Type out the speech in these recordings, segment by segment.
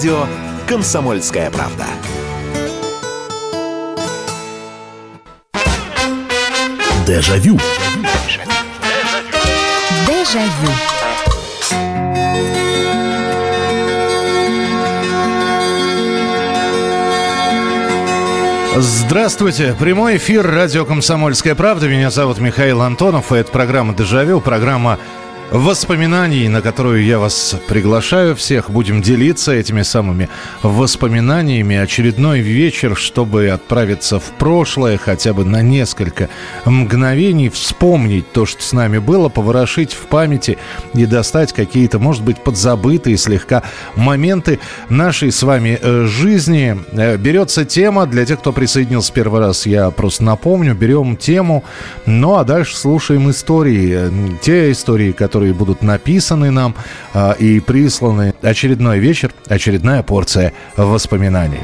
радио «Комсомольская правда». Дежавю. Дежавю. Здравствуйте. Прямой эфир радио «Комсомольская правда». Меня зовут Михаил Антонов. И это программа «Дежавю». Программа воспоминаний, на которую я вас приглашаю всех. Будем делиться этими самыми воспоминаниями. Очередной вечер, чтобы отправиться в прошлое хотя бы на несколько мгновений, вспомнить то, что с нами было, поворошить в памяти и достать какие-то, может быть, подзабытые слегка моменты нашей с вами э, жизни. Э, берется тема, для тех, кто присоединился первый раз, я просто напомню, берем тему, ну а дальше слушаем истории. Те истории, которые которые будут написаны нам э, и присланы. Очередной вечер, очередная порция воспоминаний.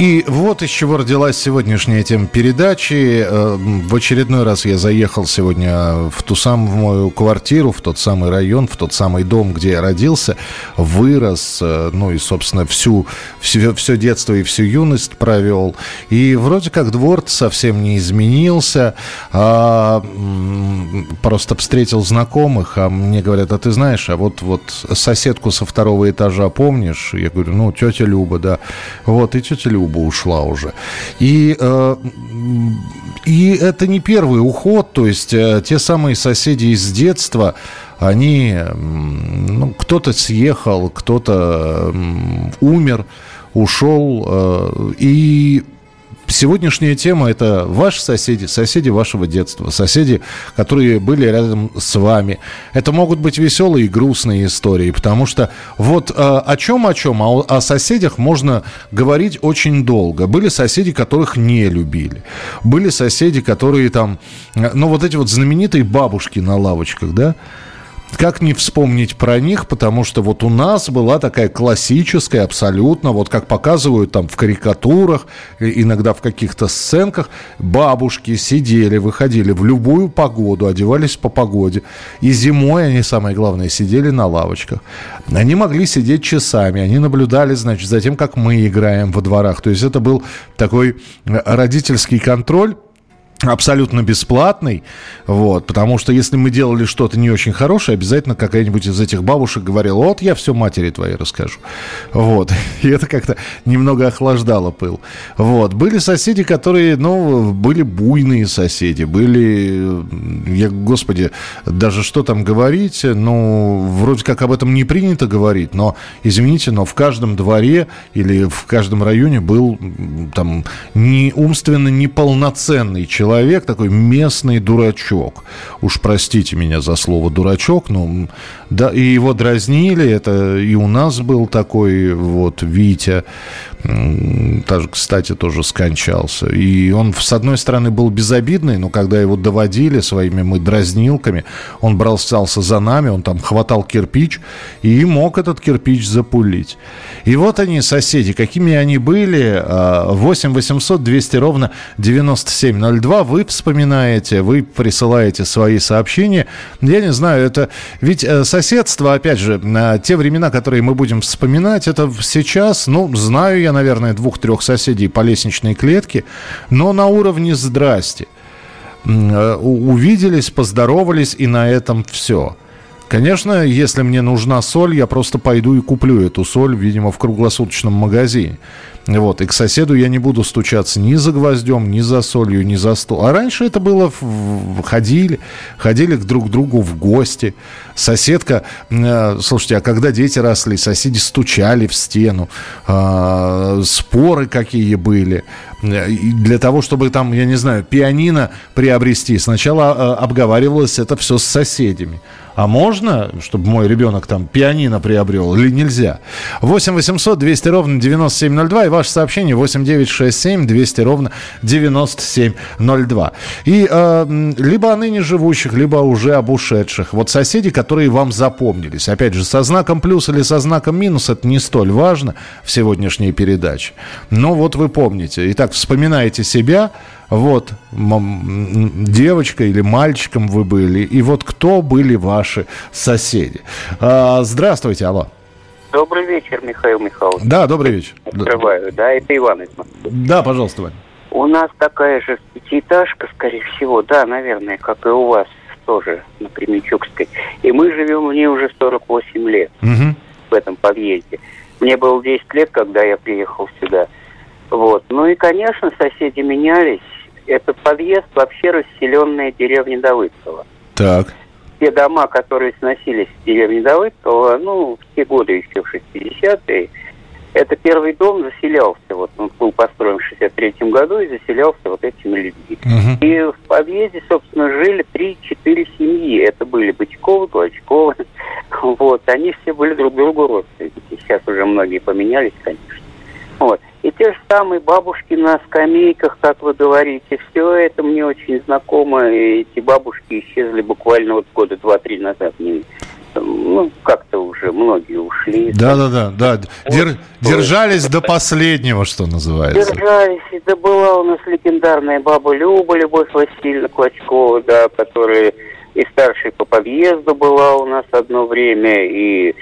И вот из чего родилась сегодняшняя тема передачи. Э, в очередной раз я заехал сегодня в ту самую квартиру, в тот самый район, в тот самый дом, где я родился, вырос, э, ну и, собственно, всю, все, все детство и всю юность провел. И вроде как двор совсем не изменился, а просто встретил знакомых, а мне говорят, а ты знаешь, а вот, вот соседку со второго этажа помнишь? Я говорю, ну, тетя Люба, да. Вот, и тетя Люба клуба ушла уже. И, э, и это не первый уход, то есть э, те самые соседи из детства, они, ну, кто-то съехал, кто-то умер, ушел, э, и Сегодняшняя тема – это ваши соседи, соседи вашего детства, соседи, которые были рядом с вами. Это могут быть веселые и грустные истории, потому что вот э, о чем о чем, а о соседях можно говорить очень долго. Были соседи, которых не любили. Были соседи, которые там, э, ну вот эти вот знаменитые бабушки на лавочках, да, как не вспомнить про них, потому что вот у нас была такая классическая, абсолютно, вот как показывают там в карикатурах, иногда в каких-то сценках, бабушки сидели, выходили в любую погоду, одевались по погоде. И зимой они, самое главное, сидели на лавочках. Они могли сидеть часами, они наблюдали, значит, за тем, как мы играем во дворах. То есть это был такой родительский контроль, абсолютно бесплатный, вот, потому что если мы делали что-то не очень хорошее, обязательно какая-нибудь из этих бабушек говорила, вот я все матери твоей расскажу, вот, и это как-то немного охлаждало пыл, вот, были соседи, которые, ну, были буйные соседи, были, я, господи, даже что там говорить, ну, вроде как об этом не принято говорить, но, извините, но в каждом дворе или в каждом районе был там не умственно неполноценный человек, человек, такой местный дурачок. Уж простите меня за слово дурачок, но да, и его дразнили, это и у нас был такой вот Витя, даже, кстати, тоже скончался. И он, с одной стороны, был безобидный, но когда его доводили своими мы дразнилками, он брался за нами, он там хватал кирпич и мог этот кирпич запулить. И вот они, соседи, какими они были. 8 800 200 ровно 9702 вы вспоминаете, вы присылаете свои сообщения. Я не знаю, это ведь э, соседство, опять же, на те времена, которые мы будем вспоминать, это сейчас, ну, знаю я, наверное, двух-трех соседей по лестничной клетке, но на уровне «здрасте». Э, увиделись, поздоровались, и на этом все. Конечно, если мне нужна соль, я просто пойду и куплю эту соль, видимо, в круглосуточном магазине. Вот, и к соседу я не буду стучаться ни за гвоздем, ни за солью, ни за стол. А раньше это было, ходили, ходили к друг другу в гости. Соседка, э, слушайте, а когда дети росли, соседи стучали в стену, э, споры какие были. Для того, чтобы там, я не знаю, пианино приобрести, сначала э, обговаривалось это все с соседями. А можно, чтобы мой ребенок там пианино приобрел или нельзя? 8 800 200 ровно 9702 и ваше сообщение 8 9 6 7 200 ровно 9702. И э, либо о ныне живущих, либо уже об ушедших. Вот соседи, которые вам запомнились. Опять же, со знаком плюс или со знаком минус, это не столь важно в сегодняшней передаче. Но вот вы помните. Итак, так вспоминаете себя, вот, девочка или мальчиком вы были, и вот кто были ваши соседи. А, здравствуйте, алло. Добрый вечер, Михаил Михайлович. Да, добрый вечер. Открываю, да, это Иван из Москвы. Да, пожалуйста, Вань. У нас такая же пятиэтажка, скорее всего, да, наверное, как и у вас тоже на Кременчугской. И мы живем в ней уже 48 лет угу. в этом подъезде. Мне было 10 лет, когда я приехал сюда. Вот. Ну и, конечно, соседи менялись. Этот подъезд вообще расселенная деревня Давыдцева. Так. Те дома, которые сносились в деревне Давыдцева, ну, в те годы еще, в 60-е, это первый дом заселялся, вот он был построен в 63 году и заселялся вот этими людьми. Угу. И в подъезде, собственно, жили 3-4 семьи. Это были Бычковы, Клочковы. Вот, они все были друг другу родственники. Сейчас уже многие поменялись, конечно. Вот. И те же самые бабушки на скамейках, как вы говорите, все это мне очень знакомо. И эти бабушки исчезли буквально вот года два-три назад. Ну, как-то уже многие ушли. Да, да, да, да. Дер, держались до последнего, что называется. Держались. Это была у нас легендарная баба Люба, Любовь Васильевна Клочкова, да, которая и старшей по подъезду была у нас одно время, и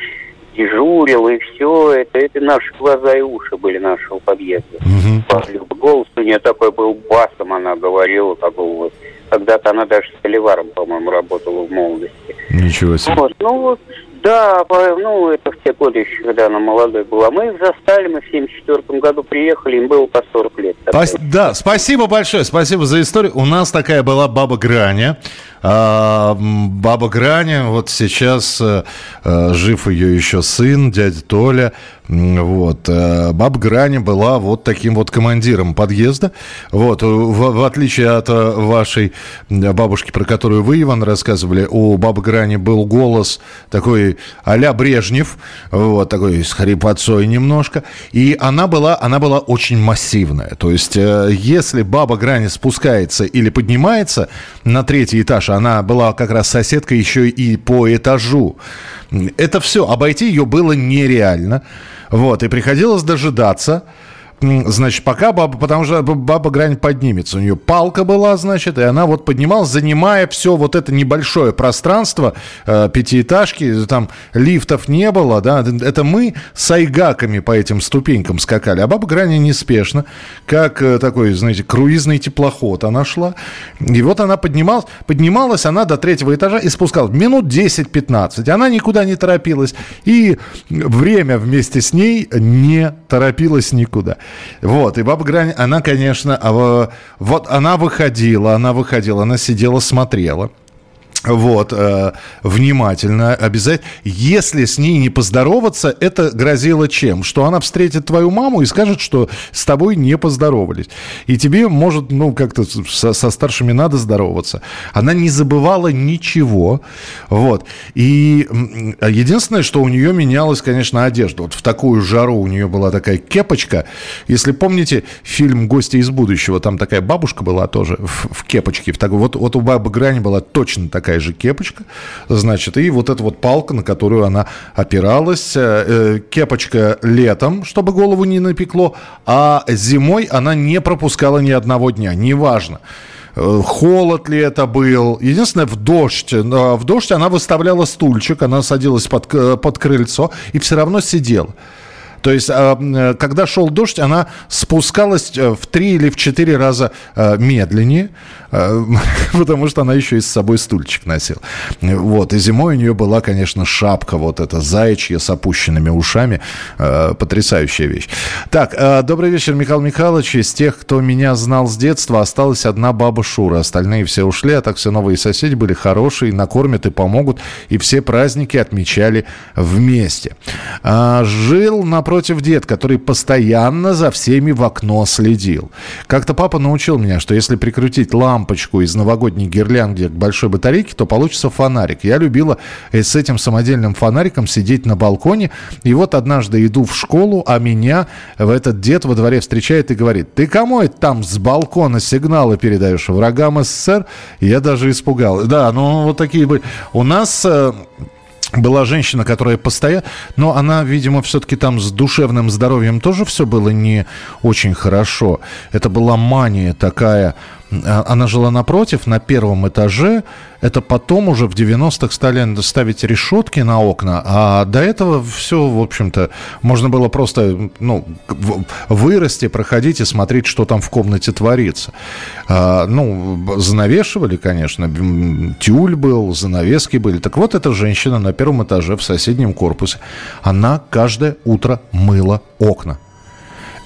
дежурил, и все. Это, это наши глаза и уши были нашего подъезда. Угу. Голос у нее такой был басом, она говорила, такого вот. Когда-то она даже с Холиваром, по-моему, работала в молодости. Ничего себе. Вот, ну вот, да, ну это в те годы еще, когда она молодой была. Мы их застали, мы в 74 году приехали, им было по 40 лет. Спас, да, спасибо большое, спасибо за историю. У нас такая была баба Граня. А, баба Граня, вот сейчас а, жив ее еще сын, дядя Толя. Вот. Э, баба Граня была вот таким вот командиром подъезда. Вот. В, в отличие от вашей бабушки, про которую вы, Иван, рассказывали, у бабы Грани был голос такой а-ля Брежнев, вот, такой с хрипотцой немножко. И она была, она была очень массивная. То есть, если баба Грани спускается или поднимается на третий этаж, Саша, она была как раз соседкой еще и по этажу. Это все, обойти ее было нереально. Вот, и приходилось дожидаться. Значит, пока баба, потому что баба грань поднимется. У нее палка была, значит, и она вот поднималась, занимая все вот это небольшое пространство э, пятиэтажки. Там лифтов не было, да. Это мы с айгаками по этим ступенькам скакали. А баба грань неспешно, как э, такой, знаете, круизный теплоход она шла. И вот она поднималась. Поднималась она до третьего этажа и спускалась. Минут 10-15. Она никуда не торопилась. И время вместе с ней не торопилась никуда. Вот, и Баба Грань, она, конечно, а, вот она выходила, она выходила, она сидела, смотрела. Вот, э, внимательно, обязательно. Если с ней не поздороваться, это грозило чем? Что она встретит твою маму и скажет, что с тобой не поздоровались. И тебе, может, ну, как-то со, со старшими надо здороваться. Она не забывала ничего. Вот. И единственное, что у нее менялась, конечно, одежда. Вот в такую жару у нее была такая кепочка. Если помните фильм «Гости из будущего», там такая бабушка была тоже в, в кепочке. В такой, вот, вот у бабы Грани была точно такая такая же кепочка, значит, и вот эта вот палка, на которую она опиралась. Э, э, кепочка летом, чтобы голову не напекло, а зимой она не пропускала ни одного дня, неважно э, холод ли это был. Единственное, в дождь. В дождь она выставляла стульчик, она садилась под, под крыльцо и все равно сидела. То есть, а, когда шел дождь, она спускалась в три или в четыре раза медленнее. Э, потому что она еще и с собой стульчик носила. Вот, и зимой у нее была, конечно, шапка вот эта заячья с опущенными ушами. Э, потрясающая вещь. Так, э, добрый вечер, Михаил Михайлович. Из тех, кто меня знал с детства, осталась одна баба Шура. Остальные все ушли, а так все новые соседи были хорошие, накормят и помогут. И все праздники отмечали вместе. Жил напротив дед, который постоянно за всеми в окно следил. Как-то папа научил меня, что если прикрутить лампочку из новогодней гирлянды к большой батарейке, то получится фонарик. Я любила э, с этим самодельным фонариком сидеть на балконе. И вот однажды иду в школу, а меня в этот дед во дворе встречает и говорит, ты кому это там с балкона сигналы передаешь? Врагам СССР? Я даже испугал. Да, ну вот такие были. У нас... Была женщина, которая постоянно... Но она, видимо, все-таки там с душевным здоровьем тоже все было не очень хорошо. Это была мания такая она жила напротив, на первом этаже. Это потом уже в 90-х стали ставить решетки на окна. А до этого все, в общем-то, можно было просто ну, вырасти, проходить и смотреть, что там в комнате творится. А, ну, занавешивали, конечно. Тюль был, занавески были. Так вот, эта женщина на первом этаже в соседнем корпусе, она каждое утро мыла окна.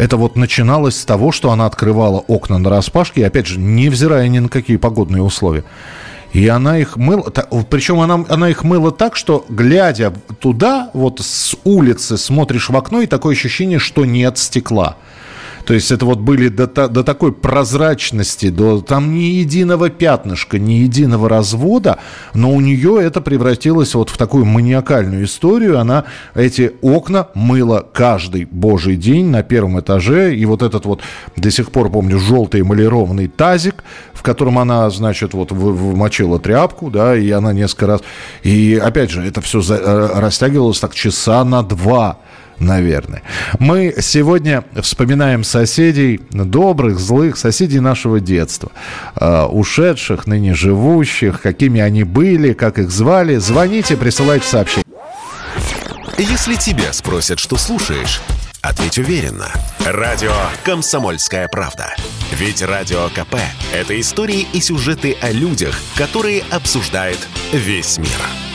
Это вот начиналось с того, что она открывала окна на распашке, опять же, невзирая ни на какие погодные условия. И она их мыла, причем она, она их мыла так, что, глядя туда, вот с улицы смотришь в окно, и такое ощущение, что нет стекла. То есть это вот были до, до такой прозрачности, до там ни единого пятнышка, ни единого развода, но у нее это превратилось вот в такую маниакальную историю. Она эти окна мыла каждый божий день на первом этаже. И вот этот вот до сих пор, помню, желтый эмалированный тазик, в котором она, значит, вот вмочила тряпку, да, и она несколько раз... И опять же, это все за, э, растягивалось так часа на два наверное. Мы сегодня вспоминаем соседей, добрых, злых, соседей нашего детства, э, ушедших, ныне живущих, какими они были, как их звали. Звоните, присылайте сообщения. Если тебя спросят, что слушаешь, ответь уверенно. Радио «Комсомольская правда». Ведь Радио КП – это истории и сюжеты о людях, которые обсуждает весь мир.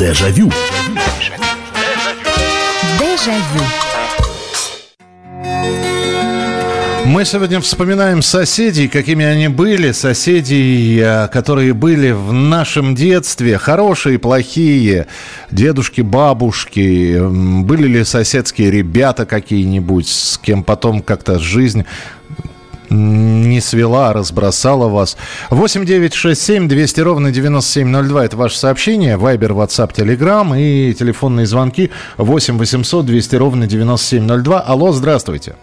Дежавю. Дежавю. Мы сегодня вспоминаем соседей, какими они были, соседей, э, которые были в нашем детстве, хорошие, плохие, дедушки, бабушки, были ли соседские ребята какие-нибудь, с кем потом как-то жизнь не свела, а разбросала вас. 8 9 6 7 200 ровно 9702. Это ваше сообщение. Вайбер, WhatsApp, Telegram и телефонные звонки 8 800 200 ровно 9702. Алло, здравствуйте.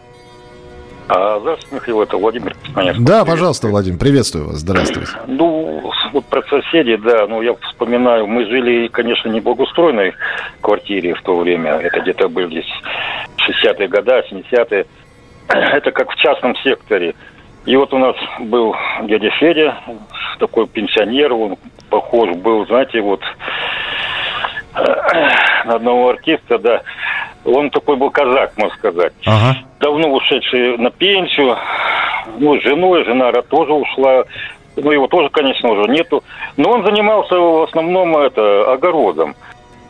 А, здравствуйте, Михаил, это Владимир Кузнецов. Да, пожалуйста, Владимир, приветствую вас, здравствуйте. Ну, вот про соседей, да, ну, я вспоминаю, мы жили, конечно, не благоустроенной квартире в то время, это где-то были 60-е годы, 70-е, это как в частном секторе. И вот у нас был дядя Федя, такой пенсионер, он похож был, знаете, вот на одного артиста, да. Он такой был казак, можно сказать. Ага. Давно ушедший на пенсию. Ну, с женой, жена тоже ушла. Ну, его тоже, конечно, уже нету. Но он занимался в основном это, огородом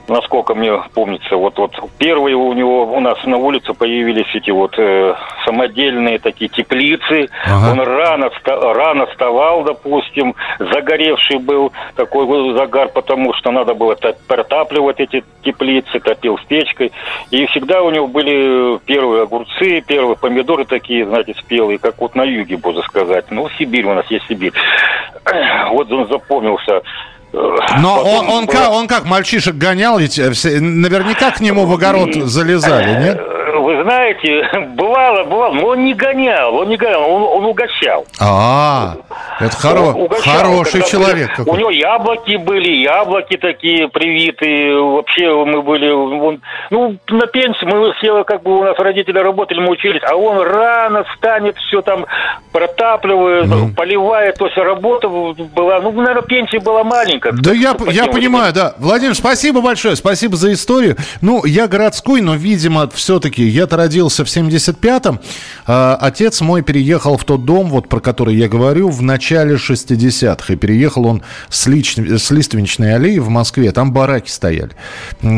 насколько мне помнится, вот вот первые у него у нас на улице появились эти вот э, самодельные такие теплицы. Ага. Он рано рано вставал, допустим, загоревший был такой загар, потому что надо было протапливать эти теплицы, топил с печкой. И всегда у него были первые огурцы, первые помидоры такие, знаете, спелые, как вот на юге, можно сказать. Ну, Сибирь у нас есть Сибирь. Вот он запомнился. Но он, он, как, он как мальчишек гонял, ведь э, все, наверняка к нему в огород залезали, нет? Знаете, бывало, бывало, но он не гонял, он не гонял, он, он угощал. А, это хоро... угощал, хороший человек. Какой. У него яблоки были, яблоки такие привитые, вообще мы были, он, ну, на пенсии мы все, как бы у нас родители работали, мы учились, а он рано встанет, все там протапливает, mm. поливает, то есть работа была, ну, наверное, пенсия была маленькая. Да я, я понимаю, да. Владимир, спасибо большое, спасибо за историю. Ну, я городской, но, видимо, все-таки я-то родился в 75-м. А, отец мой переехал в тот дом, вот про который я говорю, в начале 60-х. И переехал он с, лич... с Лиственничной аллеи в Москве. Там бараки стояли.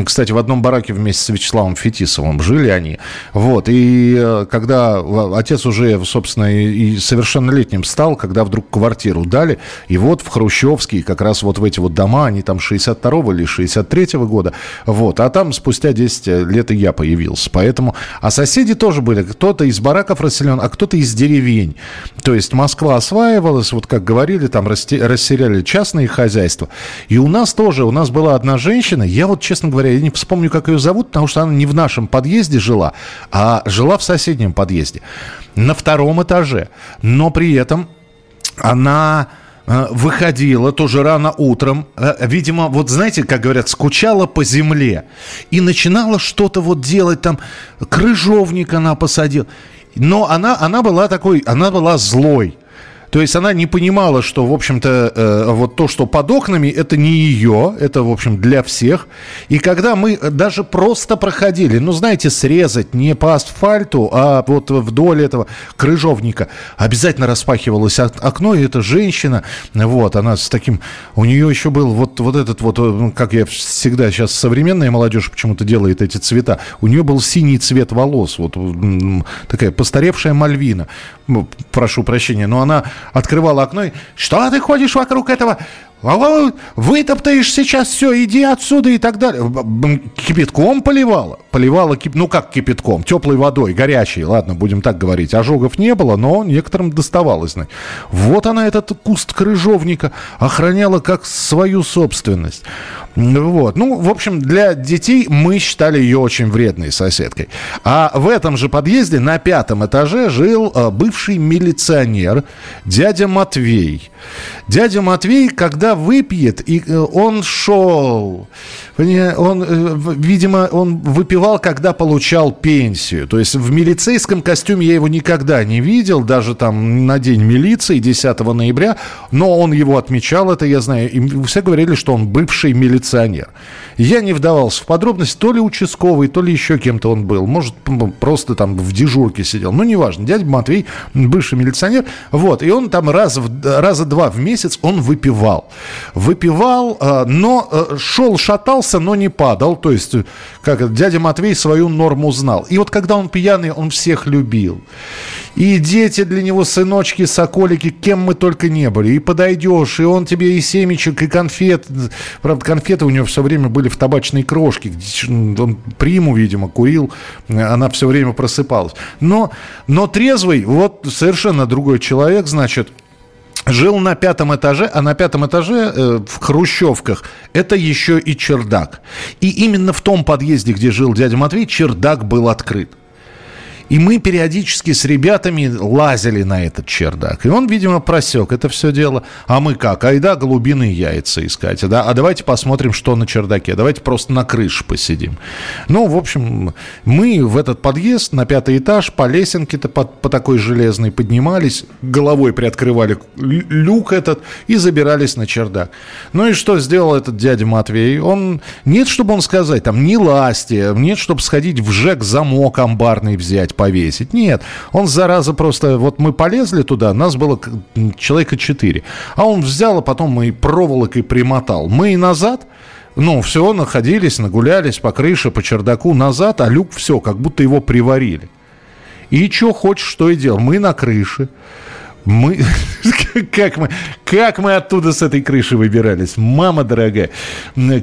Кстати, в одном бараке вместе с Вячеславом Фетисовым жили они. Вот. И э, когда отец уже, собственно, и совершеннолетним стал, когда вдруг квартиру дали, и вот в Хрущевский, как раз вот в эти вот дома, они там 62-го или 63-го года, вот. А там спустя 10 лет и я появился. Поэтому а соседи тоже были. Кто-то из бараков расселен, а кто-то из деревень. То есть Москва осваивалась, вот как говорили, там расселяли частные хозяйства. И у нас тоже, у нас была одна женщина, я вот, честно говоря, я не вспомню, как ее зовут, потому что она не в нашем подъезде жила, а жила в соседнем подъезде. На втором этаже. Но при этом она выходила тоже рано утром, э, видимо, вот знаете, как говорят, скучала по земле и начинала что-то вот делать там, крыжовник она посадила. Но она, она была такой, она была злой. То есть она не понимала, что, в общем-то, э, вот то, что под окнами, это не ее, это, в общем, для всех. И когда мы даже просто проходили, ну, знаете, срезать не по асфальту, а вот вдоль этого крыжовника, обязательно распахивалось окно, и эта женщина, вот, она с таким, у нее еще был вот, вот этот вот, ну, как я всегда, сейчас современная молодежь почему-то делает эти цвета, у нее был синий цвет волос, вот такая постаревшая Мальвина, прошу прощения, но она открывала окно и «Что ты ходишь вокруг этого? Вытоптаешь сейчас все, иди отсюда и так далее. Кипятком поливала. Поливала, кип... ну как кипятком, теплой водой, горячей, ладно, будем так говорить. Ожогов не было, но некоторым доставалось. Вот она, этот куст крыжовника, охраняла как свою собственность. Вот. Ну, в общем, для детей мы считали ее очень вредной соседкой. А в этом же подъезде на пятом этаже жил э, бывший милиционер дядя Матвей. Дядя Матвей, когда выпьет, и э, он шел, он, э, видимо, он выпивал, когда получал пенсию. То есть в милицейском костюме я его никогда не видел, даже там на день милиции 10 ноября, но он его отмечал, это я знаю. И все говорили, что он бывший милиционер. Я не вдавался в подробности, то ли участковый, то ли еще кем-то он был. Может, просто там в дежурке сидел. Ну, неважно. Дядя Матвей, бывший милиционер. Вот, и он там раз, раза два в месяц он выпивал. Выпивал, э, но э, шел, шатался, но не падал. То есть, как дядя Матвей свою норму знал. И вот когда он пьяный, он всех любил. И дети для него, сыночки, соколики, кем мы только не были. И подойдешь, и он тебе и семечек, и конфет. Правда, конфеты у него все время были в табачной крошке. Он приму, видимо, курил. Она все время просыпалась. Но, но трезвый, вот совершенно другой человек, значит, жил на пятом этаже, а на пятом этаже э, в Хрущевках это еще и чердак. И именно в том подъезде, где жил дядя Матвей, чердак был открыт. И мы периодически с ребятами лазили на этот чердак. И он, видимо, просек это все дело. А мы как? Айда голубиные яйца искать. Да? А давайте посмотрим, что на чердаке. Давайте просто на крыше посидим. Ну, в общем, мы в этот подъезд на пятый этаж по лесенке-то по, по такой железной поднимались, головой приоткрывали люк этот и забирались на чердак. Ну и что сделал этот дядя Матвей? Он, нет, чтобы он сказать, там, не ласти, нет, чтобы сходить в ЖЭК замок амбарный взять, повесить. Нет, он, зараза, просто... Вот мы полезли туда, нас было человека четыре. А он взял, а потом и проволокой примотал. Мы и назад... Ну, все, находились, нагулялись по крыше, по чердаку назад, а люк все, как будто его приварили. И что хочешь, что и делал. Мы на крыше. Мы, как, мы, как мы оттуда с этой крыши выбирались, мама дорогая.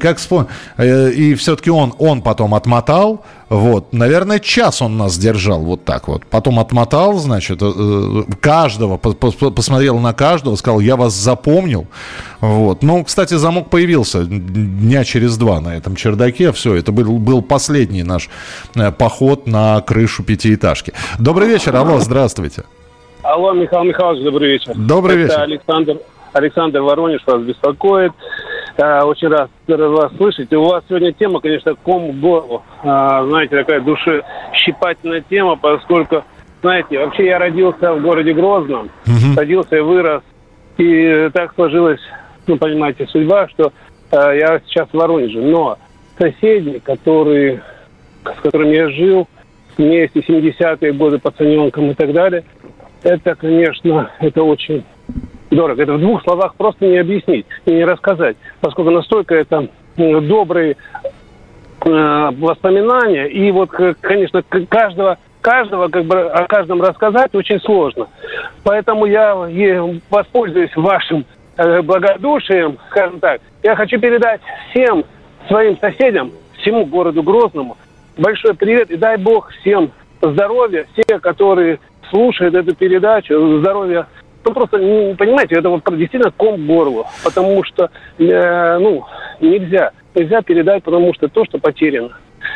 Как вспом... Э, и все-таки он, он потом отмотал, вот, наверное, час он нас держал вот так вот. Потом отмотал, значит, э, каждого, посмотрел на каждого, сказал, я вас запомнил. Вот. Ну, кстати, замок появился дня через два на этом чердаке. Все, это был, был последний наш э, поход на крышу пятиэтажки. Добрый вечер, алло, здравствуйте. Алло, Михаил Михайлович, добрый вечер. Добрый вечер. Это Александр, Александр Воронеж вас беспокоит. А, очень рад вас слышать. У вас сегодня тема, конечно, ком в. А, знаете, такая душещипательная тема, поскольку, знаете, вообще я родился в городе Грозном. Угу. Родился и вырос. И так сложилась, ну, понимаете, судьба, что а, я сейчас в Воронеже. Но соседи, которые, с которыми я жил, вместе 70-е годы пацаненком и так далее – это, конечно, это очень дорого. Это в двух словах просто не объяснить и не рассказать, поскольку настолько это добрые э, воспоминания. И вот, конечно, каждого, каждого, как бы о каждом рассказать очень сложно. Поэтому я воспользуюсь вашим э, благодушием, скажем так. Я хочу передать всем своим соседям, всему городу Грозному большой привет и дай бог всем здоровья, все, которые слушает эту передачу, здоровье ну, просто, не, понимаете, это вот действительно ком к горлу, потому что, э, ну, нельзя, нельзя передать, потому что то, что потеряно.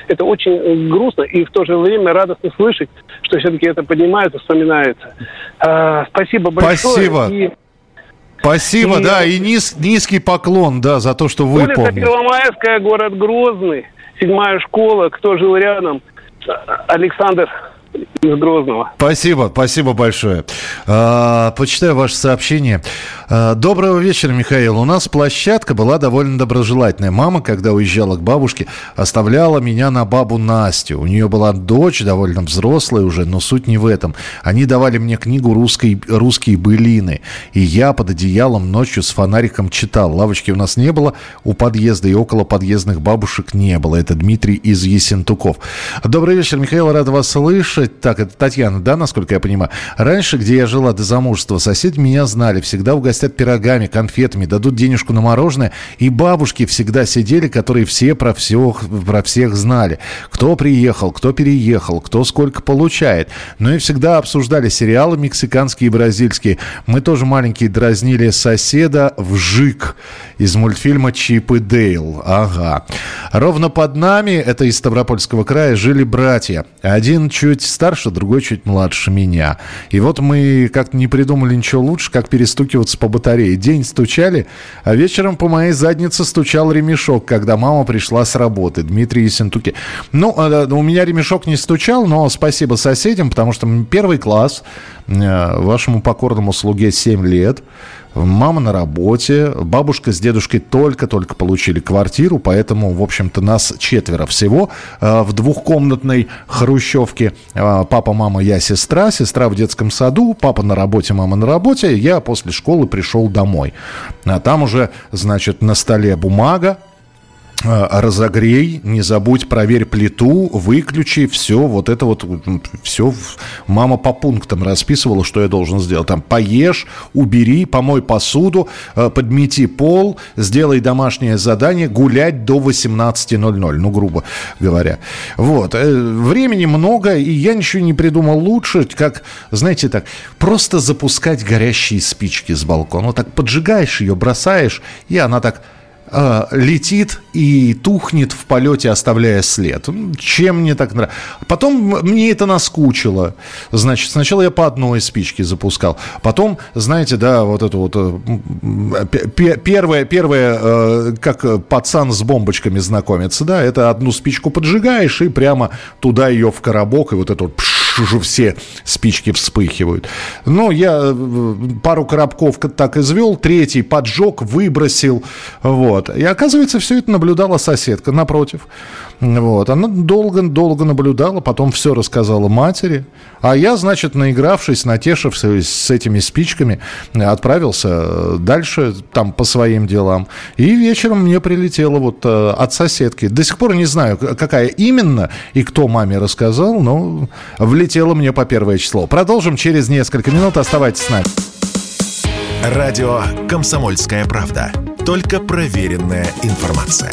Это очень грустно и в то же время радостно слышать, что все-таки это поднимается, вспоминается. Э, спасибо большое. Спасибо. И Спасибо, и, да, и низ, низкий поклон, да, за то, что вы Улица помните. Первомайская, город Грозный, седьмая школа, кто жил рядом? Александр из Грозного. Спасибо, спасибо большое. А, почитаю ваше сообщение. А, доброго вечера, Михаил. У нас площадка была довольно доброжелательная. Мама, когда уезжала к бабушке, оставляла меня на бабу Настю. У нее была дочь, довольно взрослая уже, но суть не в этом. Они давали мне книгу русской, «Русские былины». И я под одеялом ночью с фонариком читал. Лавочки у нас не было, у подъезда и около подъездных бабушек не было. Это Дмитрий из Есентуков. Добрый вечер, Михаил, рад вас слышать. Так, это Татьяна, да, насколько я понимаю? Раньше, где я жила до замужества, соседи меня знали, всегда угостят пирогами, конфетами, дадут денежку на мороженое. И бабушки всегда сидели, которые все про всех, про всех знали. Кто приехал, кто переехал, кто сколько получает. Ну и всегда обсуждали сериалы мексиканские и бразильские. Мы тоже маленькие дразнили соседа в ЖИК из мультфильма «Чип и Дейл». Ага. Ровно под нами, это из Ставропольского края, жили братья. Один чуть старше, другой чуть младше меня. И вот мы как-то не придумали ничего лучше, как перестукиваться по батарее. День стучали, а вечером по моей заднице стучал ремешок, когда мама пришла с работы. Дмитрий Ессентуки. Ну, а, у меня ремешок не стучал, но спасибо соседям, потому что первый класс, э, вашему покорному слуге 7 лет, Мама на работе, бабушка с дедушкой только-только получили квартиру, поэтому, в общем-то, нас четверо всего э, в двухкомнатной хрущевке. Э, папа, мама, я, сестра. Сестра в детском саду, папа на работе, мама на работе. Я после школы пришел домой. А там уже, значит, на столе бумага, разогрей, не забудь, проверь плиту, выключи, все, вот это вот, все, мама по пунктам расписывала, что я должен сделать. Там, поешь, убери, помой посуду, а, подмети пол, сделай домашнее задание, гулять до 18.00, ну, грубо говоря. Вот, э, времени много, и я ничего не придумал лучше, как, знаете, так, просто запускать горящие спички с балкона. Вот так поджигаешь ее, бросаешь, и она так э, летит и тухнет в полете, оставляя след. Чем мне так нравится? Потом мне это наскучило. Значит, сначала я по одной спичке запускал. Потом, знаете, да, вот это вот э, первое, первое, э, как пацан с бомбочками знакомится, да, это одну спичку поджигаешь и прямо туда ее в коробок, и вот это вот уже все спички вспыхивают. Ну, я э, пару коробков так извел, третий поджег, выбросил, вот. И оказывается, все это наблюдала соседка напротив. Вот. Она долго-долго наблюдала, потом все рассказала матери. А я, значит, наигравшись, натешившись с этими спичками, отправился дальше там по своим делам. И вечером мне прилетело вот э, от соседки. До сих пор не знаю, какая именно и кто маме рассказал, но влетело мне по первое число. Продолжим через несколько минут. Оставайтесь с нами. Радио «Комсомольская правда». Только проверенная информация.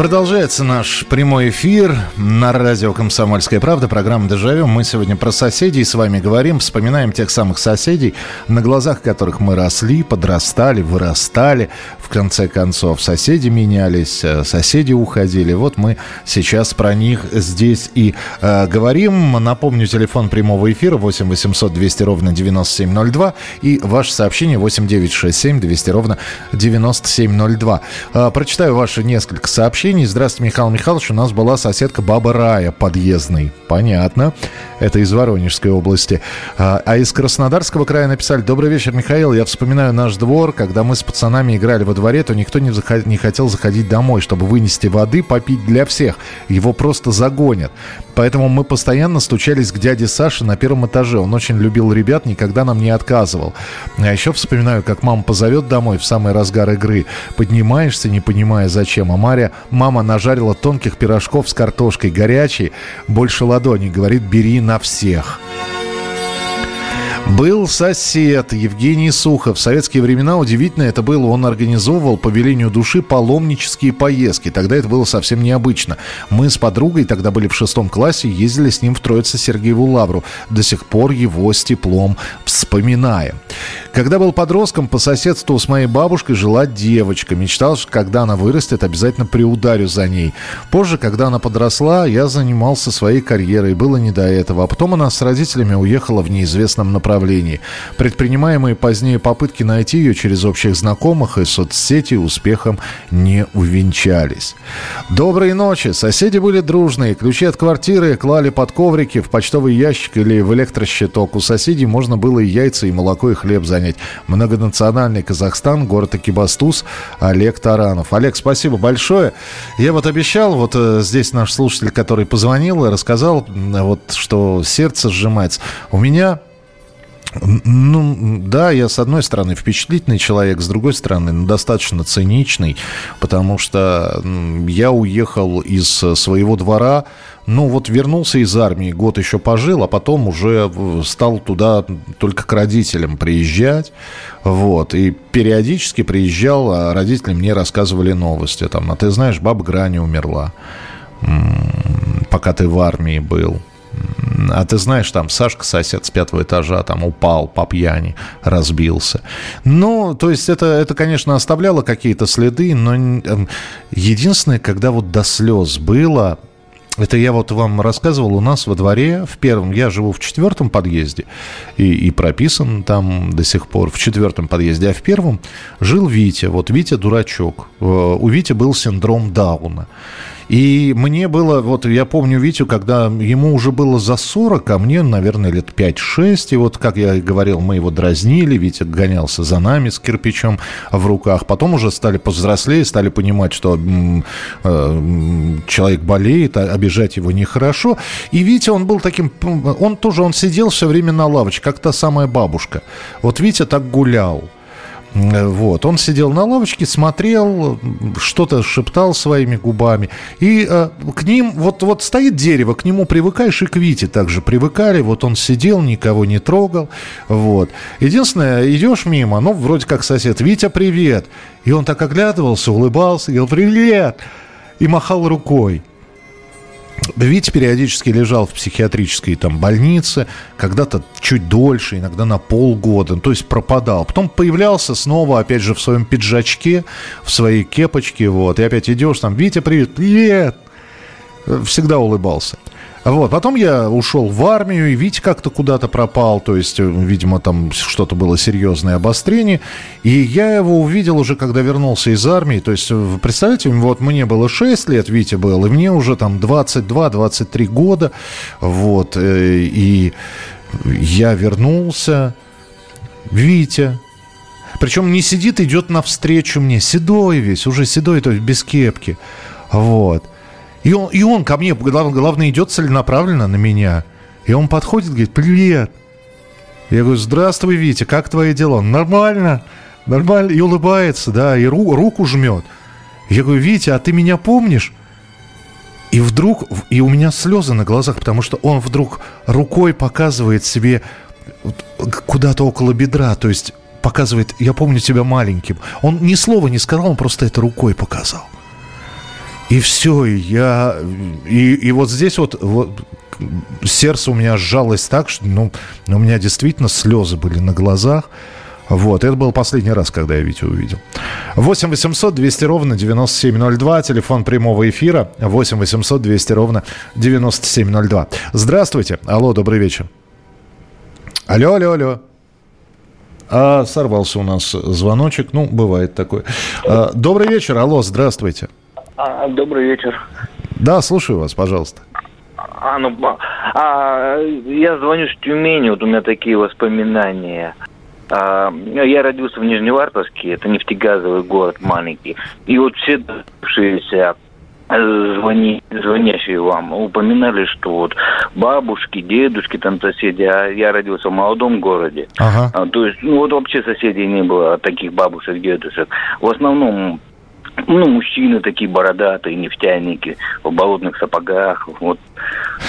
Продолжается наш прямой эфир на радио «Комсомольская правда», программа «Дежавю». Мы сегодня про соседей с вами говорим, вспоминаем тех самых соседей, на глазах которых мы росли, подрастали, вырастали. В конце концов, соседи менялись, э, соседи уходили. Вот мы сейчас про них здесь и э, говорим. Напомню, телефон прямого эфира 8 800 200 ровно 9702 и ваше сообщение 8 967 200 ровно 9702. Э, прочитаю ваши несколько сообщений сообщений. Здравствуйте, Михаил Михайлович. У нас была соседка Баба Рая подъездной. Понятно. Это из Воронежской области. А, а из Краснодарского края написали. Добрый вечер, Михаил. Я вспоминаю наш двор. Когда мы с пацанами играли во дворе, то никто не, заход... не хотел заходить домой, чтобы вынести воды, попить для всех. Его просто загонят. Поэтому мы постоянно стучались к дяде Саше на первом этаже. Он очень любил ребят, никогда нам не отказывал. А еще вспоминаю, как мама позовет домой в самый разгар игры. Поднимаешься, не понимая зачем. А Мария, мама нажарила тонких пирожков с картошкой горячей, больше ладони, говорит, бери на всех. Был сосед Евгений Сухов. В советские времена удивительно это было. Он организовывал по велению души паломнические поездки. Тогда это было совсем необычно. Мы с подругой, тогда были в шестом классе, ездили с ним в Троице Сергееву Лавру. До сих пор его с теплом вспоминаем. Когда был подростком, по соседству с моей бабушкой жила девочка. Мечтал, что когда она вырастет, обязательно приударю за ней. Позже, когда она подросла, я занимался своей карьерой. Было не до этого. А потом она с родителями уехала в неизвестном направлении. Предпринимаемые позднее попытки найти ее через общих знакомых и соцсети успехом не увенчались. Доброй ночи. Соседи были дружные. Ключи от квартиры клали под коврики, в почтовый ящик или в электрощиток. У соседей можно было и яйца, и молоко, и хлеб занять. Многонациональный Казахстан, город Акибастуз, Олег Таранов. Олег, спасибо большое. Я вот обещал, вот э, здесь наш слушатель, который позвонил и рассказал, вот что сердце сжимается. У меня ну, да, я с одной стороны впечатлительный человек, с другой стороны ну, достаточно циничный, потому что я уехал из своего двора, ну вот вернулся из армии, год еще пожил, а потом уже стал туда только к родителям приезжать, вот, и периодически приезжал, а родители мне рассказывали новости, там, а ты знаешь, баба Грани умерла, пока ты в армии был, а ты знаешь, там Сашка, сосед с пятого этажа, там упал по пьяни, разбился. Ну, то есть это, это конечно, оставляло какие-то следы, но единственное, когда вот до слез было, это я вот вам рассказывал, у нас во дворе в первом, я живу в четвертом подъезде и, и прописан там до сих пор в четвертом подъезде, а в первом жил Витя, вот Витя дурачок. Э, у Вити был синдром Дауна. И мне было, вот я помню Витю, когда ему уже было за 40, а мне, наверное, лет 5-6. И вот, как я и говорил, мы его дразнили, Витя гонялся за нами с кирпичом в руках. Потом уже стали повзрослее, стали понимать, что э, человек болеет, а обижать его нехорошо. И Витя, он был таким, он тоже, он сидел все время на лавочке, как та самая бабушка. Вот Витя так гулял. Вот. Он сидел на лавочке, смотрел, что-то шептал своими губами. И э, к ним, вот, вот стоит дерево, к нему привыкаешь, и к Вите также привыкали. Вот он сидел, никого не трогал. Вот. Единственное, идешь мимо, ну, вроде как сосед, Витя, привет. И он так оглядывался, улыбался, говорил, привет. И махал рукой. Витя периодически лежал в психиатрической там больнице, когда-то чуть дольше, иногда на полгода, то есть пропадал. Потом появлялся снова, опять же, в своем пиджачке, в своей кепочке, вот, и опять идешь там, Витя, привет, привет, всегда улыбался. Вот, потом я ушел в армию, и Витя как-то куда-то пропал, то есть, э, видимо, там что-то было серьезное обострение. И я его увидел уже, когда вернулся из армии. То есть, представляете, вот мне было 6 лет, Витя был, и мне уже там 22-23 года. Вот, э, и я вернулся, Витя, причем не сидит, идет навстречу мне, седой весь, уже седой, то есть без кепки. Вот. И он, и он ко мне, главное, идет целенаправленно на меня. И он подходит, говорит, привет. Я говорю, здравствуй, Витя, как твои дела? Нормально, нормально. И улыбается, да, и ру, руку жмет. Я говорю, Витя, а ты меня помнишь? И вдруг, и у меня слезы на глазах, потому что он вдруг рукой показывает себе куда-то около бедра, то есть показывает, я помню тебя маленьким. Он ни слова не сказал, он просто это рукой показал. И все, и я... И, и вот здесь вот, вот сердце у меня сжалось так, что ну, у меня действительно слезы были на глазах. Вот, это был последний раз, когда я Витю увидел. 8 800 200 ровно 9702, телефон прямого эфира 8 800 200 ровно 9702. Здравствуйте. Алло, добрый вечер. Алло, алло, алло. А, сорвался у нас звоночек, ну, бывает такое. А, добрый вечер, алло, здравствуйте. А, добрый вечер. Да, слушаю вас, пожалуйста. А, ну, а, я звоню с Тюмени, вот у меня такие воспоминания. А, я родился в Нижневартовске, это нефтегазовый город маленький. И вот все дожившиеся звони, звонящие вам упоминали, что вот бабушки, дедушки, там соседи, а я родился в молодом городе. Ага. А, то есть, ну вот вообще соседей не было, таких бабушек, дедушек. В основном ну, мужчины такие бородатые, нефтяники, в болотных сапогах. Вот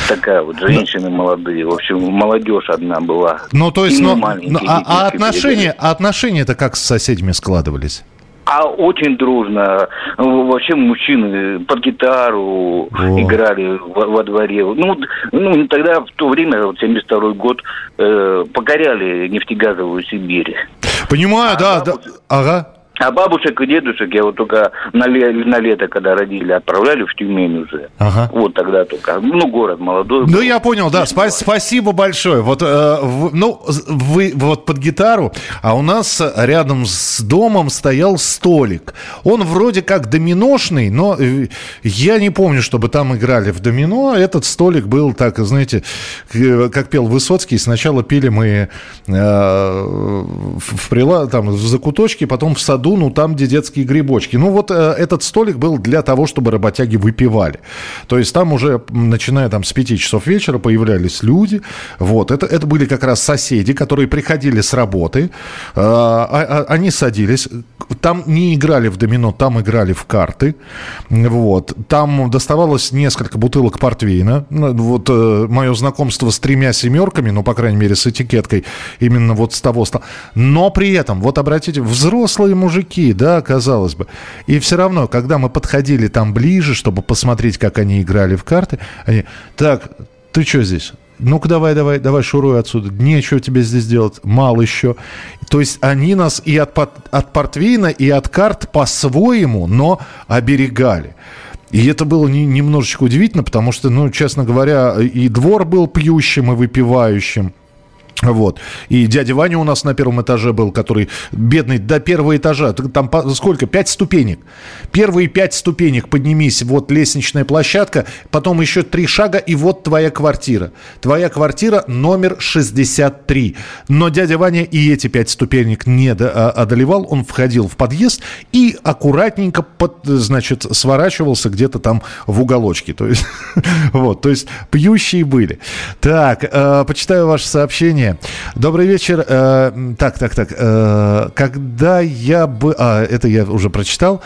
такая вот женщины ну, молодые. В общем, молодежь одна была. Ну, то есть, ну, ну а, а отношения, а отношения-то как с соседями складывались? А очень дружно. Вообще мужчины под гитару О. играли во, во дворе. Ну, ну, тогда в то время, вот 72 год, э, покоряли нефтегазовую Сибирь. Понимаю, а да, да. Ага. А бабушек и дедушек я вот только на, ле- на лето, когда родили, отправляли в Тюмень уже. Ага. Вот тогда только. Ну, город молодой. Ну, я понял, да. Спа- спасибо большое. Вот, э, в, ну, вы вот под гитару, а у нас рядом с домом стоял столик. Он вроде как доминошный, но э, я не помню, чтобы там играли в домино. Этот столик был так, знаете, как пел Высоцкий. Сначала пили мы э, в, в, там, в закуточке, потом в саду ну, там, где детские грибочки. Ну, вот э, этот столик был для того, чтобы работяги выпивали. То есть там уже, начиная там с 5 часов вечера, появлялись люди. Вот, это, это были как раз соседи, которые приходили с работы. Э, а, а, они садились. Там не играли в домино, там играли в карты. Вот. Там доставалось несколько бутылок портвейна. Ну, вот э, мое знакомство с тремя семерками, ну, по крайней мере, с этикеткой, именно вот с того. Но при этом, вот обратите, взрослые мужики, мужики, да, казалось бы. И все равно, когда мы подходили там ближе, чтобы посмотреть, как они играли в карты, они, так, ты что здесь? Ну-ка давай, давай, давай, шуруй отсюда. Нечего тебе здесь делать, мало еще. То есть они нас и от, от портвейна, и от карт по-своему, но оберегали. И это было не, немножечко удивительно, потому что, ну, честно говоря, и двор был пьющим и выпивающим. Вот. И дядя Ваня у нас на первом этаже был, который бедный до первого этажа. Там сколько? Пять ступенек. Первые пять ступенек поднимись, вот лестничная площадка, потом еще три шага, и вот твоя квартира. Твоя квартира номер 63. Но дядя Ваня и эти пять ступенек не а, одолевал. Он входил в подъезд и аккуратненько, под, значит, сворачивался где-то там в уголочке. То есть, вот, то есть пьющие были. Так, э, почитаю ваше сообщение. Добрый вечер. Э, так, так, так. Э, когда я бы... А, это я уже прочитал.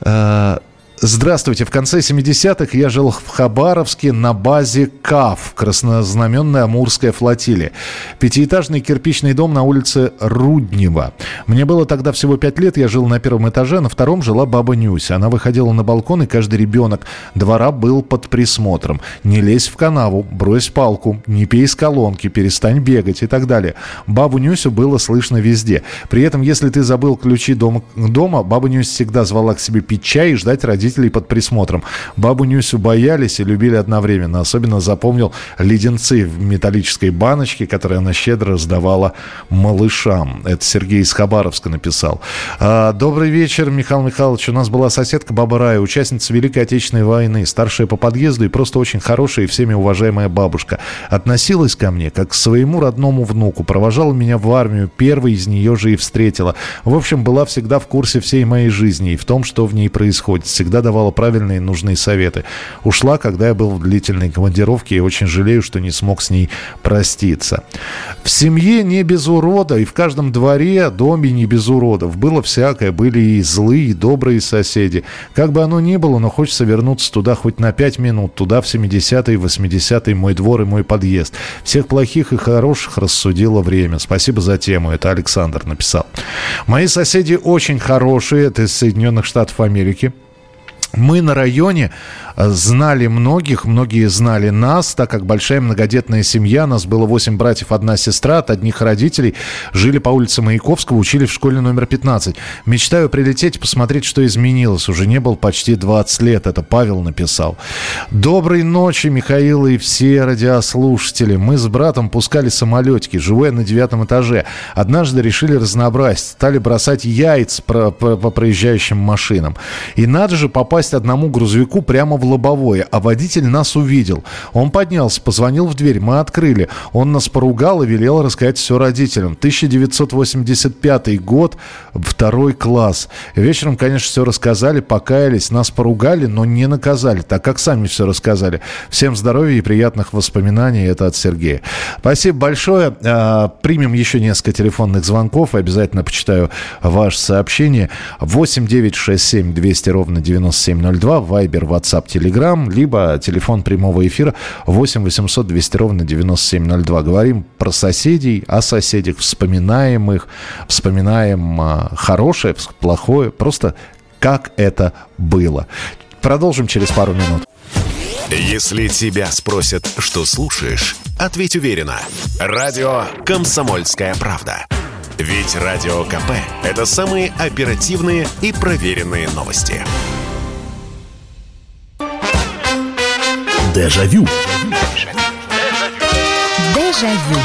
Э, Здравствуйте. В конце 70-х я жил в Хабаровске на базе КАФ, краснознаменная Амурская флотилия. Пятиэтажный кирпичный дом на улице Руднева. Мне было тогда всего пять лет, я жил на первом этаже, на втором жила баба Нюся. Она выходила на балкон, и каждый ребенок двора был под присмотром. Не лезь в канаву, брось палку, не пей из колонки, перестань бегать и так далее. Бабу Нюсю было слышно везде. При этом, если ты забыл ключи дома, дома баба Нюся всегда звала к себе пить чай и ждать родителей родителей под присмотром. Бабу Нюсю боялись и любили одновременно. Особенно запомнил леденцы в металлической баночке, которые она щедро раздавала малышам. Это Сергей из Хабаровска написал. А, добрый вечер, Михаил Михайлович. У нас была соседка Баба Рая, участница Великой Отечественной войны, старшая по подъезду и просто очень хорошая и всеми уважаемая бабушка. Относилась ко мне как к своему родному внуку, провожала меня в армию, первой из нее же и встретила. В общем, была всегда в курсе всей моей жизни и в том, что в ней происходит. Всегда всегда давала правильные и нужные советы. Ушла, когда я был в длительной командировке, и очень жалею, что не смог с ней проститься. В семье не без урода, и в каждом дворе, доме не без уродов. Было всякое, были и злые, и добрые соседи. Как бы оно ни было, но хочется вернуться туда хоть на пять минут, туда в 70-е, 80-е, мой двор и мой подъезд. Всех плохих и хороших рассудило время. Спасибо за тему, это Александр написал. Мои соседи очень хорошие, это из Соединенных Штатов Америки. Мы на районе э, знали многих, многие знали нас, так как большая многодетная семья, нас было 8 братьев, одна сестра, от одних родителей, жили по улице Маяковского, учили в школе номер 15. Мечтаю прилететь, посмотреть, что изменилось. Уже не был почти 20 лет, это Павел написал. Доброй ночи, Михаил и все радиослушатели. Мы с братом пускали самолетики, живу я на девятом этаже. Однажды решили разнообразить, стали бросать яйца по проезжающим машинам. И надо же попасть попасть одному грузовику прямо в лобовое, а водитель нас увидел. Он поднялся, позвонил в дверь, мы открыли. Он нас поругал и велел рассказать все родителям. 1985 год, второй класс. Вечером, конечно, все рассказали, покаялись, нас поругали, но не наказали, так как сами все рассказали. Всем здоровья и приятных воспоминаний. Это от Сергея. Спасибо большое. А, примем еще несколько телефонных звонков. Обязательно почитаю ваше сообщение. 8 9 6 7 200 ровно 97 9702, Вайбер, WhatsApp, Telegram, либо телефон прямого эфира 8 800 200 ровно 9702. Говорим про соседей, о соседях, вспоминаем их, вспоминаем а, хорошее, плохое, просто как это было. Продолжим через пару минут. Если тебя спросят, что слушаешь, ответь уверенно. Радио «Комсомольская правда». Ведь Радио КП – это самые оперативные и проверенные новости. Дежавю. Дежавю.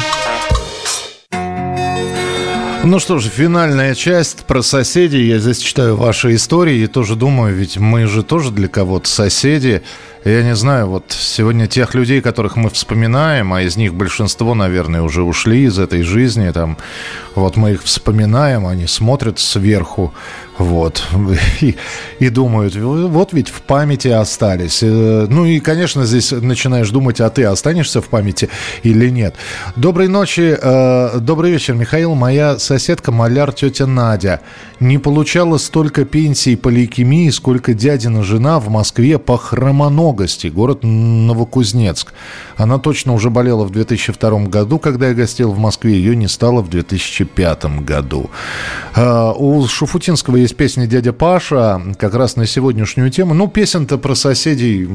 Ну что же, финальная часть про соседей. Я здесь читаю ваши истории и тоже думаю, ведь мы же тоже для кого-то соседи. Я не знаю, вот сегодня тех людей, которых мы вспоминаем, а из них большинство, наверное, уже ушли из этой жизни, там, вот мы их вспоминаем, они смотрят сверху, вот, и, и думают, вот ведь в памяти остались. Э, ну и, конечно, здесь начинаешь думать, а ты останешься в памяти или нет. Доброй ночи, э, добрый вечер, Михаил. Моя соседка, маляр тетя Надя, не получала столько пенсий по лейкемии, сколько дядина жена в Москве по хромоногу Многости, город Новокузнецк. Она точно уже болела в 2002 году, когда я гостил в Москве. Ее не стало в 2005 году. А, у Шуфутинского есть песня «Дядя Паша», как раз на сегодняшнюю тему. Ну, песен-то про соседей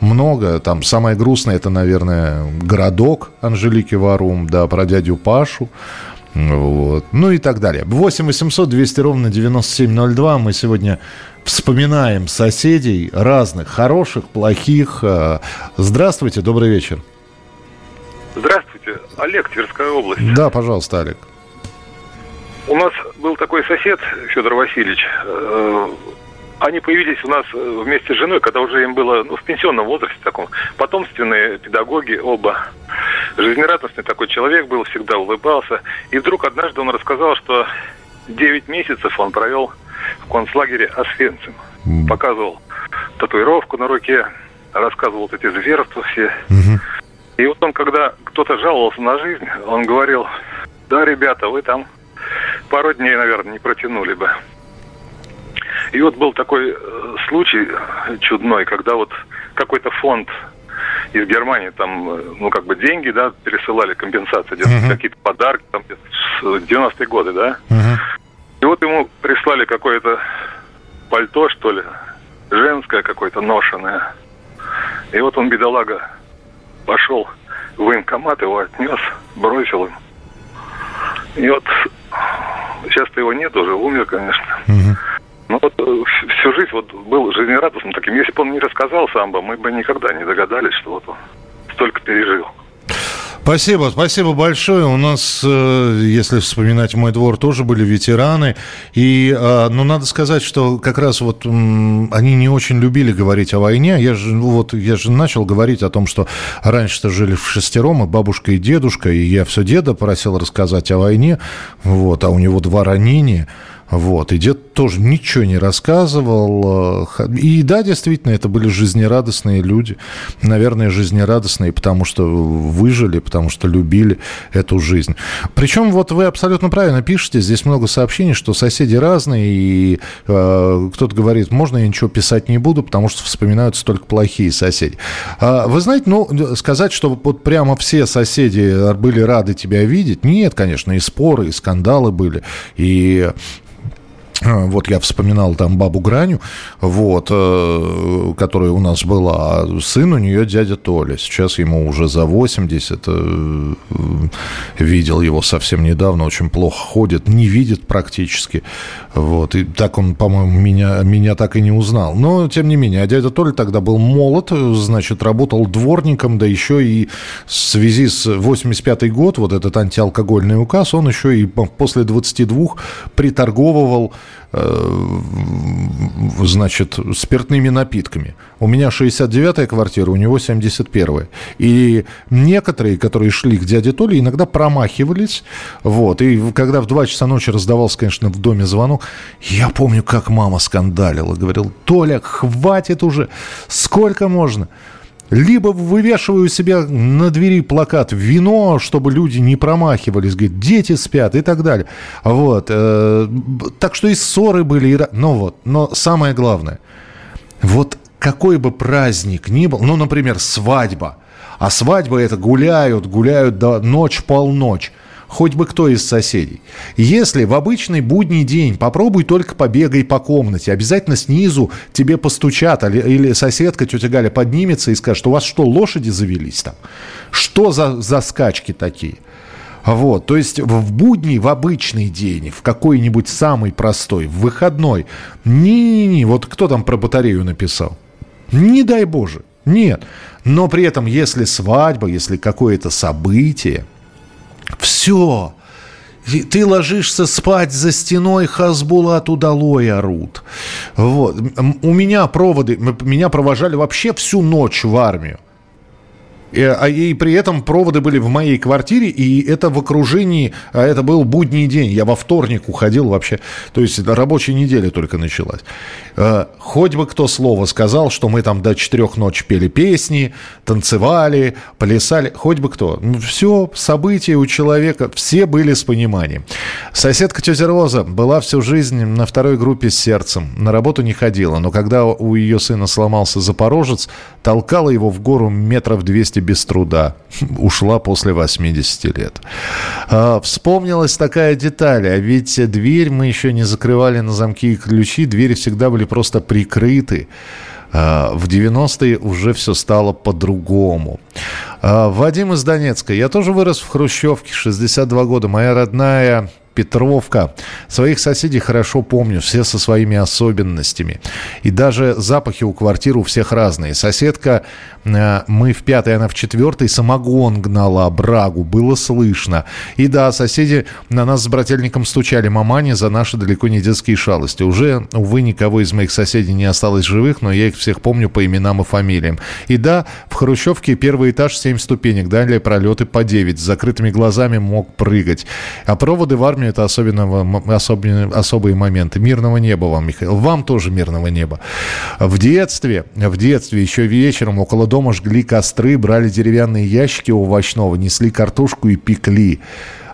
много. Там самое грустное, это, наверное, «Городок» Анжелики Варум, да, про дядю Пашу. Вот. Ну и так далее. 8 800 200 ровно 9702. Мы сегодня вспоминаем соседей разных, хороших, плохих. Здравствуйте, добрый вечер. Здравствуйте, Олег, Тверская область. Да, пожалуйста, Олег. У нас был такой сосед, Федор Васильевич. Э, они появились у нас э, вместе с женой, когда уже им было ну, в пенсионном возрасте таком. Потомственные педагоги оба. Жизнерадостный такой человек был, всегда улыбался. И вдруг однажды он рассказал, что 9 месяцев он провел в концлагере Освенцим. Показывал татуировку на руке, рассказывал вот эти зверства все. И вот он, когда кто-то жаловался на жизнь, он говорил, да, ребята, вы там пару дней, наверное, не протянули бы. И вот был такой э, случай чудной, когда вот какой-то фонд из Германии там, э, ну, как бы деньги, да, пересылали компенсации, uh-huh. какие-то подарки, там, 90-е годы, да. Uh-huh. И вот ему прислали какое-то пальто, что ли, женское какое-то ношенное. И вот он, бедолага, пошел в военкомат, его отнес, бросил им. И вот сейчас-то его нет уже, умер, конечно. Угу. Ну вот э, всю жизнь вот был жизнерадостным таким. Если бы он не рассказал сам бы, мы бы никогда не догадались, что вот он столько пережил. Спасибо, спасибо большое. У нас, э, если вспоминать мой двор, тоже были ветераны. И, э, ну, надо сказать, что как раз вот они не очень любили говорить о войне. Я же, ну, вот, я же начал говорить о том, что раньше-то жили в шестером, и бабушка, и дедушка, и я все деда просил рассказать о войне, вот, а у него два ранения. Вот. И дед тоже ничего не рассказывал. И да, действительно, это были жизнерадостные люди. Наверное, жизнерадостные, потому что выжили, потому что любили эту жизнь. Причем вот вы абсолютно правильно пишете. Здесь много сообщений, что соседи разные. И э, кто-то говорит, можно я ничего писать не буду, потому что вспоминаются только плохие соседи. А, вы знаете, ну, сказать, что вот прямо все соседи были рады тебя видеть, нет, конечно, и споры, и скандалы были. И вот я вспоминал там бабу Граню, вот, э, которая у нас была. Сын у нее дядя Толя. Сейчас ему уже за 80. Э, видел его совсем недавно. Очень плохо ходит, не видит практически. Вот. И так он, по-моему, меня, меня так и не узнал. Но, тем не менее, а дядя Толя тогда был молод, значит, работал дворником, да еще и в связи с 85-й год, вот этот антиалкогольный указ, он еще и после 22 приторговывал Э, значит, спиртными напитками. У меня 69-я квартира, у него 71-я. И некоторые, которые шли к дяде Толе, иногда промахивались. Вот. И когда в 2 часа ночи раздавался, конечно, в доме звонок, я помню, как мама скандалила. Говорил, Толя, хватит уже, сколько можно? Либо вывешиваю себя на двери плакат «Вино», чтобы люди не промахивались, говорит, дети спят и так далее. Вот. Э, так что и ссоры были. И... Ну вот. Но самое главное, вот какой бы праздник ни был, ну, например, свадьба, а свадьба это гуляют, гуляют до ночь-полночь хоть бы кто из соседей. Если в обычный будний день попробуй только побегай по комнате, обязательно снизу тебе постучат, или, или соседка, тетя Галя, поднимется и скажет, у вас что, лошади завелись там? Что за, за скачки такие? Вот, то есть в будний, в обычный день, в какой-нибудь самый простой, в выходной. Не-не-не, вот кто там про батарею написал? Не дай Боже, нет. Но при этом, если свадьба, если какое-то событие, все, ты ложишься спать за стеной, Хазбулат удалой орут. Вот. У меня проводы, меня провожали вообще всю ночь в армию. И, а, и при этом проводы были в моей квартире, и это в окружении, а это был будний день. Я во вторник уходил вообще, то есть рабочая неделя только началась. Э, хоть бы кто слово сказал, что мы там до четырех ночи пели песни, танцевали, плясали, хоть бы кто. Ну, все события у человека, все были с пониманием. Соседка тетя Роза была всю жизнь на второй группе с сердцем, на работу не ходила, но когда у ее сына сломался запорожец, толкала его в гору метров 200 без труда. Ушла после 80 лет. А, вспомнилась такая деталь, а ведь дверь мы еще не закрывали на замки и ключи, двери всегда были просто прикрыты. А, в 90-е уже все стало по-другому. А, Вадим из Донецка. Я тоже вырос в Хрущевке, 62 года. Моя родная Петровка. Своих соседей хорошо помню, все со своими особенностями. И даже запахи у квартир у всех разные. Соседка, э, мы в пятой, она в четвертой, самогон гнала, брагу, было слышно. И да, соседи на нас с брательником стучали мамане за наши далеко не детские шалости. Уже, увы, никого из моих соседей не осталось живых, но я их всех помню по именам и фамилиям. И да, в Хрущевке первый этаж 7 ступенек, далее пролеты по 9. С закрытыми глазами мог прыгать. А проводы в армии армию это особенно, особенные, особые моменты. Мирного неба вам, Михаил. Вам тоже мирного неба. В детстве, в детстве еще вечером около дома жгли костры, брали деревянные ящики у овощного, несли картошку и пекли.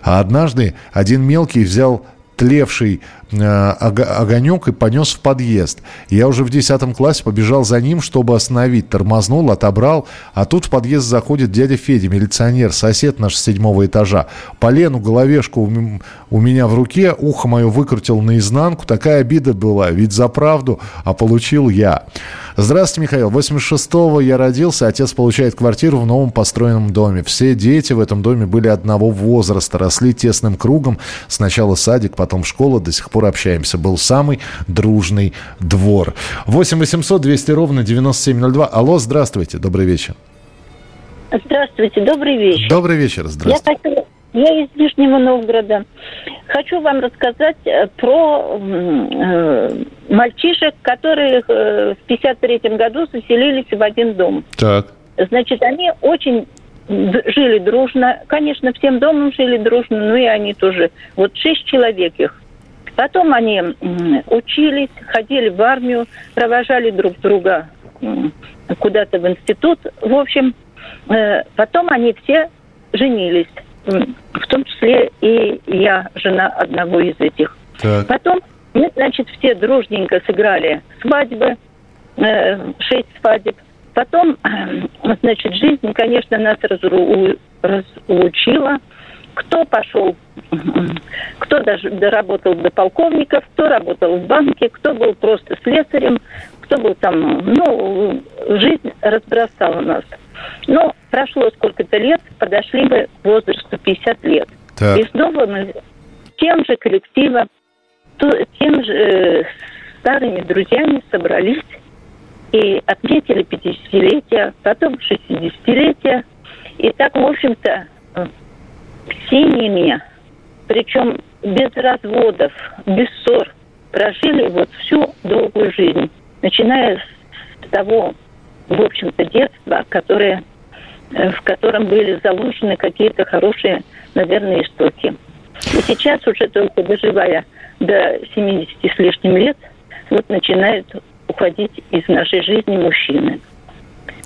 А однажды один мелкий взял тлевший огонек и понес в подъезд. Я уже в 10 классе побежал за ним, чтобы остановить. Тормознул, отобрал. А тут в подъезд заходит дядя Федя, милиционер, сосед наш с седьмого этажа. Полену, головешку у меня в руке, ухо мое выкрутил наизнанку. Такая обида была, ведь за правду, а получил я. Здравствуйте, Михаил. 86-го я родился, отец получает квартиру в новом построенном доме. Все дети в этом доме были одного возраста, росли тесным кругом. Сначала садик, потом школа, до сих пор общаемся. Был самый дружный двор. 8 800 200 ровно 9702. Алло, здравствуйте, добрый вечер. Здравствуйте, добрый вечер. Добрый вечер, здравствуйте. Я, я из Нижнего Новгорода. Хочу вам рассказать э, про э, мальчишек, которые э, в 53 году заселились в один дом. Так. Значит, они очень жили дружно. Конечно, всем домом жили дружно, но и они тоже. Вот шесть человек их. Потом они учились, ходили в армию, провожали друг друга куда-то в институт. В общем, э, потом они все женились в том числе и я, жена одного из этих. Так. Потом мы, значит, все дружненько сыграли свадьбы, э, шесть свадеб. Потом, э, значит, жизнь, конечно, нас разру, разучила. Кто пошел, кто даже доработал до полковника, кто работал в банке, кто был просто слесарем, кто был там, ну, жизнь разбросала нас. Но прошло сколько-то лет, подошли мы к возрасту 50 лет. Так. И снова мы тем же коллективом, тем же э, старыми друзьями собрались и отметили 50-летие, потом 60-летие. И так, в общем-то, э, семьями, причем без разводов, без ссор, прожили вот всю долгую жизнь, начиная с того в общем-то, детства, которое, э, в котором были заложены какие-то хорошие, наверное, истоки. И сейчас уже только доживая до 70 с лишним лет, вот начинают уходить из нашей жизни мужчины.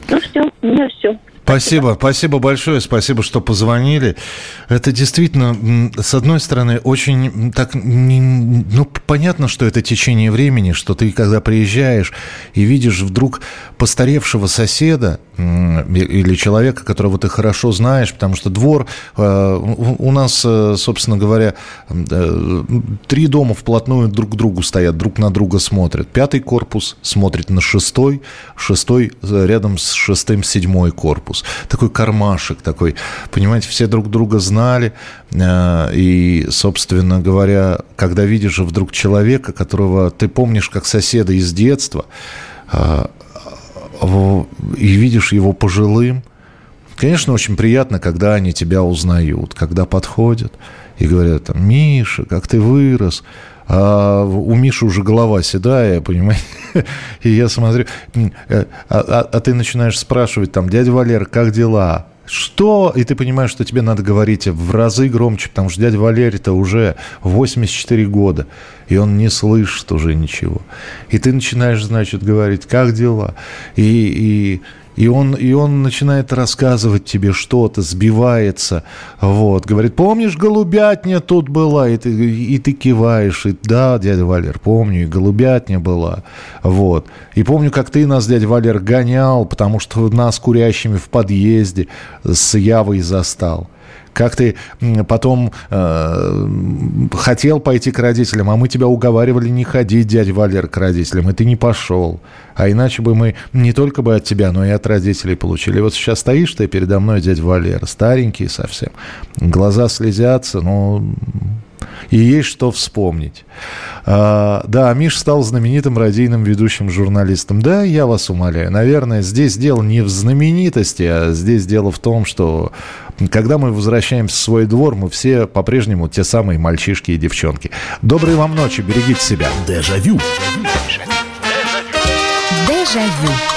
Ну все, у меня все. Спасибо, спасибо большое, спасибо, что позвонили. Это действительно, с одной стороны, очень так, ну, понятно, что это течение времени, что ты, когда приезжаешь и видишь вдруг постаревшего соседа или человека, которого ты хорошо знаешь, потому что двор, э, у нас, э, собственно говоря, э, три дома вплотную друг к другу стоят, друг на друга смотрят. Пятый корпус смотрит на шестой, шестой рядом с шестым седьмой корпус корпус, такой кармашек такой. Понимаете, все друг друга знали. Э, и, собственно говоря, когда видишь вдруг человека, которого ты помнишь как соседа из детства, э, и видишь его пожилым, конечно, очень приятно, когда они тебя узнают, когда подходят и говорят, Миша, как ты вырос, а у Миши уже голова седая, понимаете? И я смотрю, а, а, а ты начинаешь спрашивать там, дядя Валер, как дела? Что? И ты понимаешь, что тебе надо говорить в разы громче, потому что дядя Валерий-то уже 84 года, и он не слышит уже ничего. И ты начинаешь, значит, говорить, как дела? И, и и он, и он начинает рассказывать тебе что-то, сбивается, вот, говорит, помнишь, голубятня тут была, и ты, и ты киваешь, и да, дядя Валер, помню, и голубятня была, вот. И помню, как ты нас, дядя Валер, гонял, потому что нас курящими в подъезде с Явой застал как ты потом э, хотел пойти к родителям, а мы тебя уговаривали не ходить, дядя Валер, к родителям, и ты не пошел. А иначе бы мы не только бы от тебя, но и от родителей получили. Вот сейчас стоишь ты передо мной, дядя Валер, старенький совсем, глаза слезятся, ну, и есть что вспомнить. А, да, Миш стал знаменитым радийным ведущим журналистом. Да, я вас умоляю. Наверное, здесь дело не в знаменитости, а здесь дело в том, что когда мы возвращаемся в свой двор, мы все по-прежнему те самые мальчишки и девчонки. Доброй вам ночи, берегите себя. Дежавю. Дежавю.